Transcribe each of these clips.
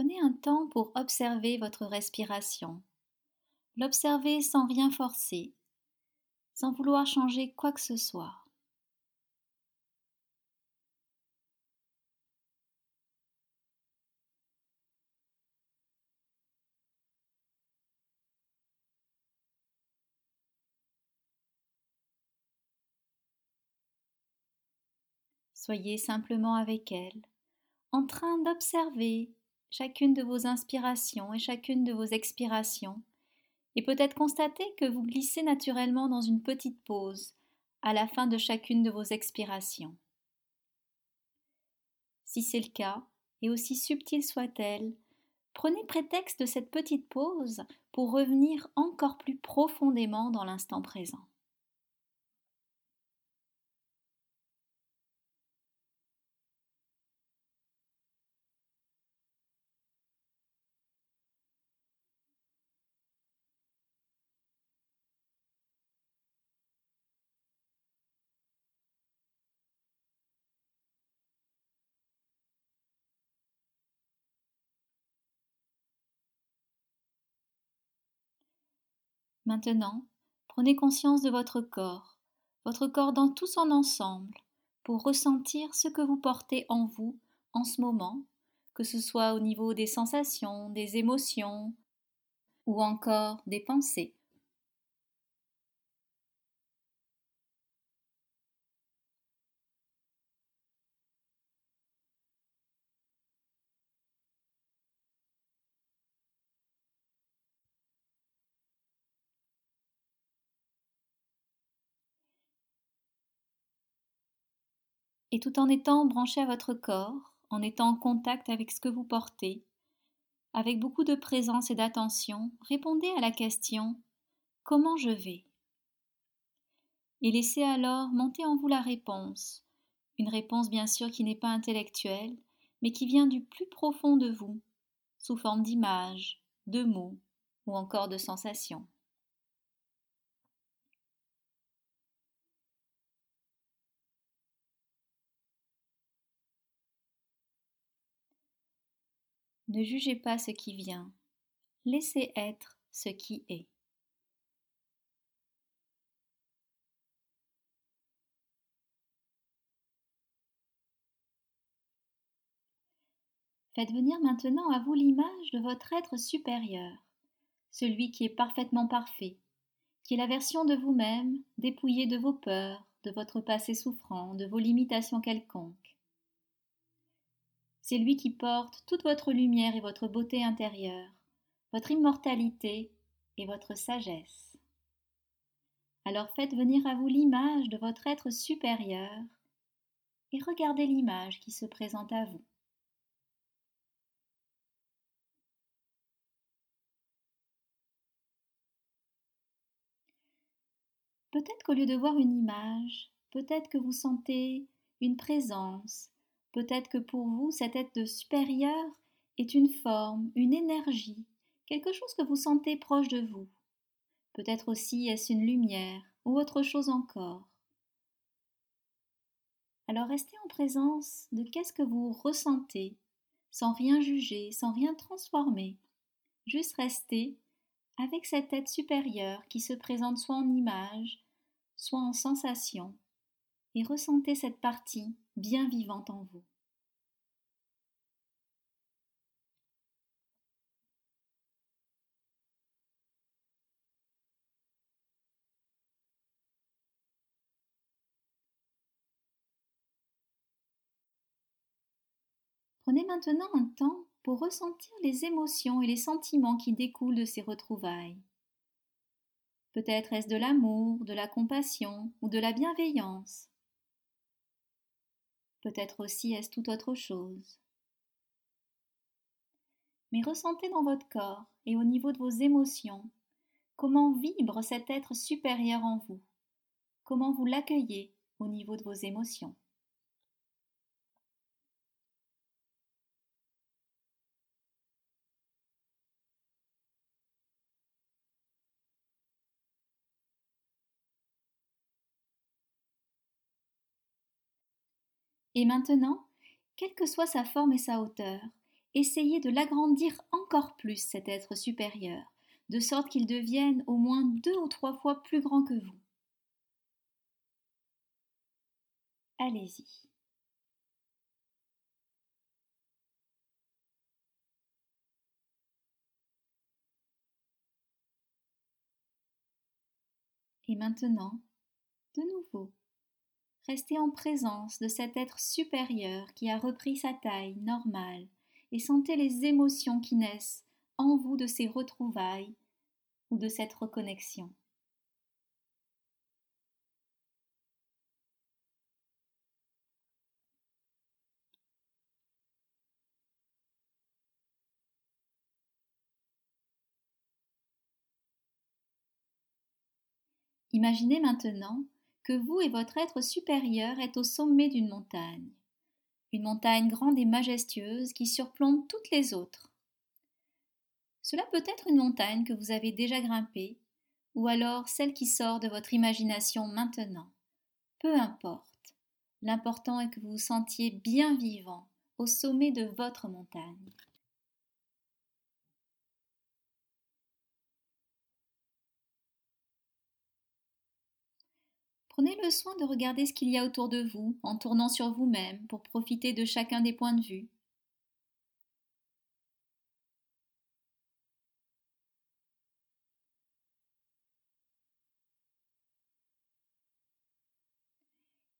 Prenez un temps pour observer votre respiration. L'observer sans rien forcer, sans vouloir changer quoi que ce soit. Soyez simplement avec elle, en train d'observer chacune de vos inspirations et chacune de vos expirations, et peut-être constater que vous glissez naturellement dans une petite pause à la fin de chacune de vos expirations. Si c'est le cas, et aussi subtile soit-elle, prenez prétexte de cette petite pause pour revenir encore plus profondément dans l'instant présent. Maintenant, prenez conscience de votre corps, votre corps dans tout son ensemble, pour ressentir ce que vous portez en vous en ce moment, que ce soit au niveau des sensations, des émotions ou encore des pensées. Et tout en étant branché à votre corps, en étant en contact avec ce que vous portez, avec beaucoup de présence et d'attention, répondez à la question Comment je vais? Et laissez alors monter en vous la réponse, une réponse bien sûr qui n'est pas intellectuelle, mais qui vient du plus profond de vous, sous forme d'images, de mots ou encore de sensations. Ne jugez pas ce qui vient, laissez être ce qui est. Faites venir maintenant à vous l'image de votre être supérieur, celui qui est parfaitement parfait, qui est la version de vous-même dépouillée de vos peurs, de votre passé souffrant, de vos limitations quelconques. C'est lui qui porte toute votre lumière et votre beauté intérieure, votre immortalité et votre sagesse. Alors faites venir à vous l'image de votre être supérieur et regardez l'image qui se présente à vous. Peut-être qu'au lieu de voir une image, peut-être que vous sentez une présence, Peut-être que pour vous, cette être supérieur est une forme, une énergie, quelque chose que vous sentez proche de vous. Peut-être aussi est-ce une lumière ou autre chose encore. Alors restez en présence de qu'est-ce que vous ressentez, sans rien juger, sans rien transformer. Juste rester avec cette tête supérieure qui se présente soit en image, soit en sensation, et ressentez cette partie bien vivante en vous. Prenez maintenant un temps pour ressentir les émotions et les sentiments qui découlent de ces retrouvailles. Peut-être est-ce de l'amour, de la compassion ou de la bienveillance. Peut-être aussi est-ce tout autre chose. Mais ressentez dans votre corps et au niveau de vos émotions comment vibre cet être supérieur en vous, comment vous l'accueillez au niveau de vos émotions. Et maintenant, quelle que soit sa forme et sa hauteur, essayez de l'agrandir encore plus, cet être supérieur, de sorte qu'il devienne au moins deux ou trois fois plus grand que vous. Allez-y. Et maintenant, de nouveau, restez en présence de cet être supérieur qui a repris sa taille normale et sentez les émotions qui naissent en vous de ces retrouvailles ou de cette reconnexion. Imaginez maintenant vous et votre être supérieur êtes au sommet d'une montagne, une montagne grande et majestueuse qui surplombe toutes les autres. Cela peut être une montagne que vous avez déjà grimpée, ou alors celle qui sort de votre imagination maintenant. Peu importe. L'important est que vous vous sentiez bien vivant au sommet de votre montagne. Prenez le soin de regarder ce qu'il y a autour de vous en tournant sur vous-même pour profiter de chacun des points de vue.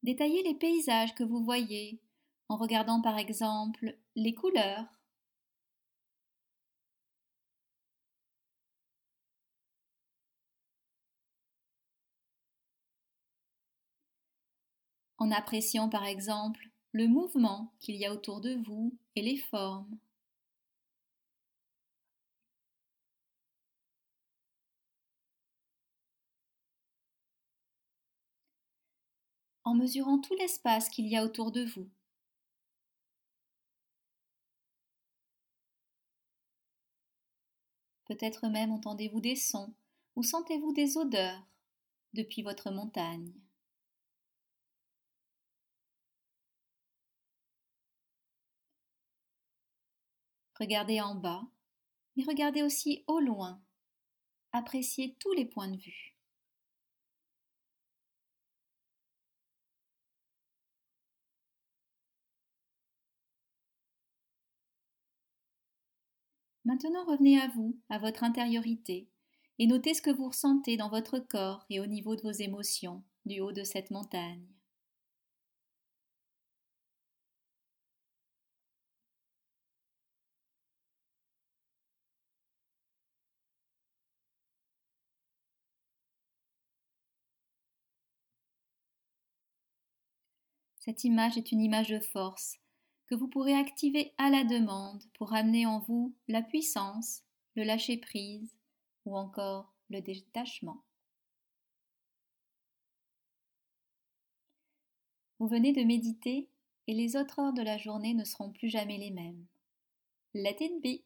Détaillez les paysages que vous voyez en regardant par exemple les couleurs, en appréciant par exemple le mouvement qu'il y a autour de vous et les formes. En mesurant tout l'espace qu'il y a autour de vous. Peut-être même entendez-vous des sons ou sentez-vous des odeurs depuis votre montagne. Regardez en bas, mais regardez aussi au loin. Appréciez tous les points de vue. Maintenant revenez à vous, à votre intériorité, et notez ce que vous ressentez dans votre corps et au niveau de vos émotions du haut de cette montagne. Cette image est une image de force que vous pourrez activer à la demande pour amener en vous la puissance, le lâcher-prise ou encore le détachement. Vous venez de méditer et les autres heures de la journée ne seront plus jamais les mêmes. Let it be.